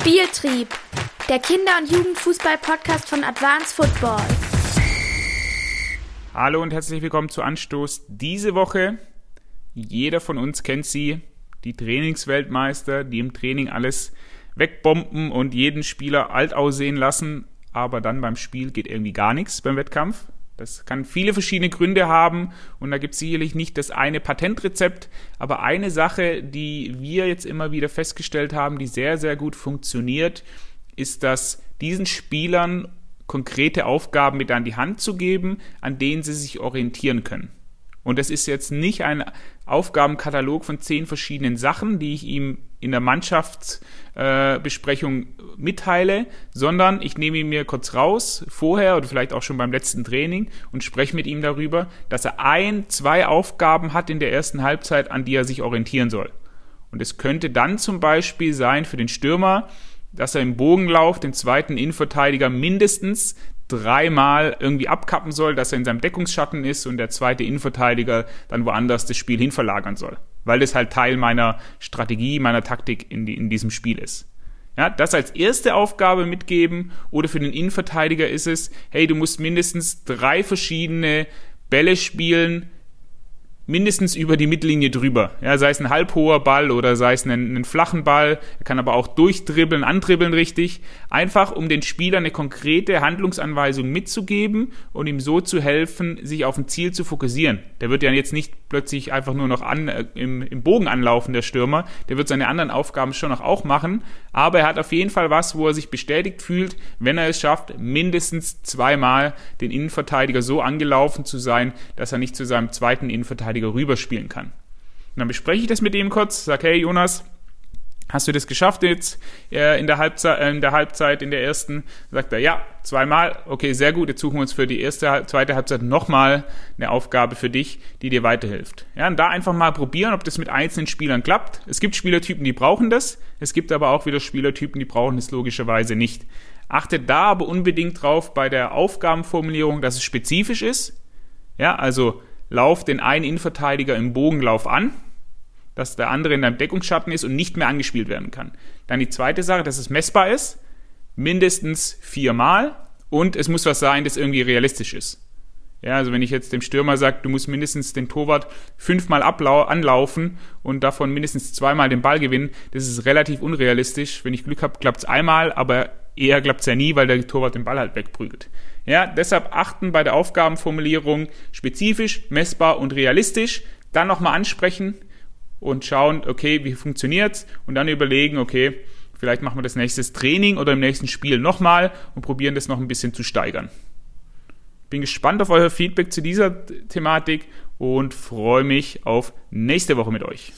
Spieltrieb, der Kinder- und Jugendfußball-Podcast von Advanced Football. Hallo und herzlich willkommen zu Anstoß. Diese Woche, jeder von uns kennt sie, die Trainingsweltmeister, die im Training alles wegbomben und jeden Spieler alt aussehen lassen, aber dann beim Spiel geht irgendwie gar nichts beim Wettkampf. Das kann viele verschiedene Gründe haben und da gibt es sicherlich nicht das eine Patentrezept, aber eine Sache, die wir jetzt immer wieder festgestellt haben, die sehr, sehr gut funktioniert, ist, dass diesen Spielern konkrete Aufgaben mit an die Hand zu geben, an denen sie sich orientieren können. Und das ist jetzt nicht ein Aufgabenkatalog von zehn verschiedenen Sachen, die ich ihm in der Mannschaftsbesprechung äh, mitteile, sondern ich nehme ihn mir kurz raus, vorher oder vielleicht auch schon beim letzten Training und spreche mit ihm darüber, dass er ein, zwei Aufgaben hat in der ersten Halbzeit, an die er sich orientieren soll. Und es könnte dann zum Beispiel sein für den Stürmer, dass er im Bogenlauf den zweiten Innenverteidiger mindestens dreimal irgendwie abkappen soll, dass er in seinem Deckungsschatten ist und der zweite Innenverteidiger dann woanders das Spiel hinverlagern soll. Weil das halt Teil meiner Strategie, meiner Taktik in, die, in diesem Spiel ist. Ja, das als erste Aufgabe mitgeben oder für den Innenverteidiger ist es, hey, du musst mindestens drei verschiedene Bälle spielen, mindestens über die Mittellinie drüber. Ja, sei es ein halbhoher Ball oder sei es einen, einen flachen Ball. Er kann aber auch durchdribbeln, andribbeln richtig. Einfach, um den Spieler eine konkrete Handlungsanweisung mitzugeben und ihm so zu helfen, sich auf ein Ziel zu fokussieren. Der wird ja jetzt nicht plötzlich einfach nur noch an, äh, im, im Bogen anlaufen, der Stürmer. Der wird seine anderen Aufgaben schon noch auch machen. Aber er hat auf jeden Fall was, wo er sich bestätigt fühlt, wenn er es schafft, mindestens zweimal den Innenverteidiger so angelaufen zu sein, dass er nicht zu seinem zweiten Innenverteidiger rüberspielen kann. Und dann bespreche ich das mit ihm kurz, sage, hey Jonas, hast du das geschafft jetzt äh, in der, Halbzeit, äh, in der Halbzeit, in der ersten? Sagt er, ja, zweimal. Okay, sehr gut. Jetzt suchen wir uns für die erste, zweite Halbzeit nochmal eine Aufgabe für dich, die dir weiterhilft. Ja, und da einfach mal probieren, ob das mit einzelnen Spielern klappt. Es gibt Spielertypen, die brauchen das. Es gibt aber auch wieder Spielertypen, die brauchen es logischerweise nicht. Achtet da aber unbedingt drauf bei der Aufgabenformulierung, dass es spezifisch ist. Ja, also lauf den einen Innenverteidiger im Bogenlauf an, dass der andere in deinem Deckungsschatten ist und nicht mehr angespielt werden kann. Dann die zweite Sache, dass es messbar ist, mindestens viermal und es muss was sein, das irgendwie realistisch ist. Ja, also wenn ich jetzt dem Stürmer sage, du musst mindestens den Torwart fünfmal anlaufen und davon mindestens zweimal den Ball gewinnen, das ist relativ unrealistisch. Wenn ich Glück habe, klappt es einmal, aber eher klappt es ja nie, weil der Torwart den Ball halt wegprügelt. Ja, deshalb achten bei der Aufgabenformulierung spezifisch, messbar und realistisch. Dann nochmal ansprechen und schauen, okay, wie funktioniert's? Und dann überlegen, okay, vielleicht machen wir das nächste Training oder im nächsten Spiel nochmal und probieren das noch ein bisschen zu steigern. Bin gespannt auf euer Feedback zu dieser Thematik und freue mich auf nächste Woche mit euch.